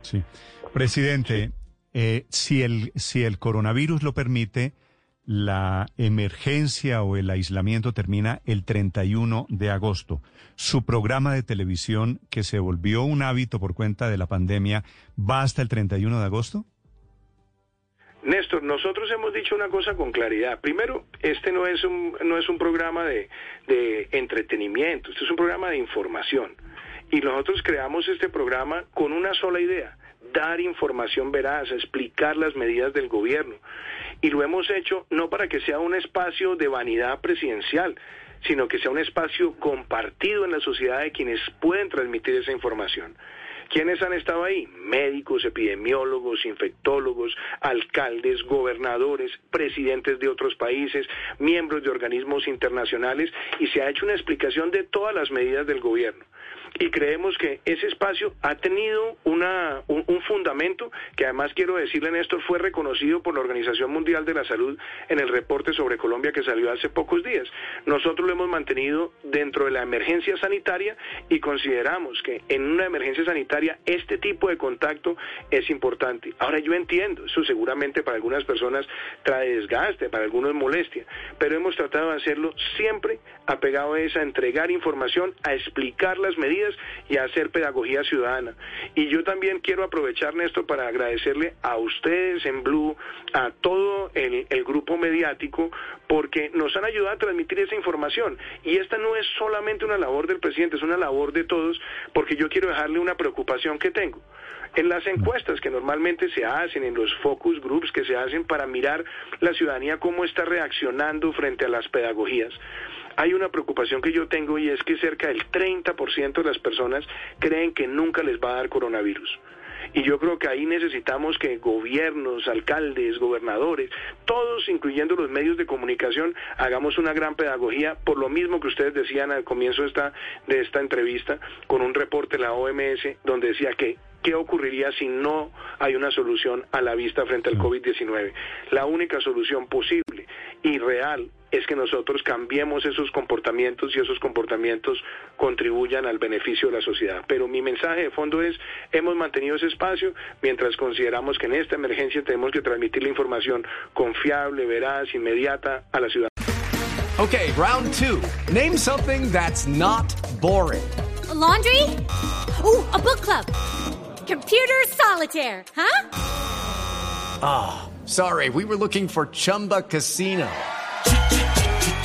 Sí. Presidente, eh, si, el, si el coronavirus lo permite, la emergencia o el aislamiento termina el 31 de agosto. Su programa de televisión, que se volvió un hábito por cuenta de la pandemia, ¿va hasta el 31 de agosto? Néstor, nosotros hemos dicho una cosa con claridad. Primero, este no es un, no es un programa de, de entretenimiento, este es un programa de información. Y nosotros creamos este programa con una sola idea, dar información veraz, explicar las medidas del gobierno. Y lo hemos hecho no para que sea un espacio de vanidad presidencial, sino que sea un espacio compartido en la sociedad de quienes pueden transmitir esa información. ¿Quiénes han estado ahí? Médicos, epidemiólogos, infectólogos, alcaldes, gobernadores, presidentes de otros países, miembros de organismos internacionales y se ha hecho una explicación de todas las medidas del gobierno y creemos que ese espacio ha tenido una, un, un, fundamento que además quiero decirle, Néstor, fue reconocido por la Organización Mundial de la Salud en el reporte sobre Colombia que salió hace pocos días. Nosotros lo hemos mantenido dentro de la emergencia sanitaria y consideramos que en una emergencia sanitaria este tipo de contacto es importante. Ahora yo entiendo, eso seguramente para algunas personas trae desgaste, para algunos molestia, pero hemos tratado de hacerlo siempre apegado a esa, a entregar información, a explicar las medidas y a hacer pedagogía ciudadana. Y yo también quiero aprovechar, Néstor, para agradecerle a ustedes en Blue, a todo el, el, grupo mediático, porque nos han ayudado a transmitir esa información. Y esta no es solamente una labor del presidente, es una labor de todos, porque yo quiero dejarle una preocupación que tengo. En las encuestas que normalmente se hacen, en los focus groups que se hacen para mirar la ciudadanía cómo está reaccionando frente a las pedagogías, hay una preocupación que yo tengo y es que cerca del 30% de las personas creen que nunca les va a dar coronavirus. Y yo creo que ahí necesitamos que gobiernos, alcaldes, gobernadores, todos, incluyendo los medios de comunicación, hagamos una gran pedagogía, por lo mismo que ustedes decían al comienzo de esta, de esta entrevista, con un reporte de la OMS, donde decía que ¿Qué ocurriría si no hay una solución a la vista frente al COVID-19? La única solución posible y real es que nosotros cambiemos esos comportamientos y esos comportamientos contribuyan al beneficio de la sociedad. Pero mi mensaje de fondo es, hemos mantenido ese espacio mientras consideramos que en esta emergencia tenemos que transmitir la información confiable, veraz, inmediata a la ciudad. Okay, round two. Name something that's not boring. A laundry? Ooh, a book club. Computer solitaire, huh? Ah, oh, sorry, we were looking for Chumba Casino.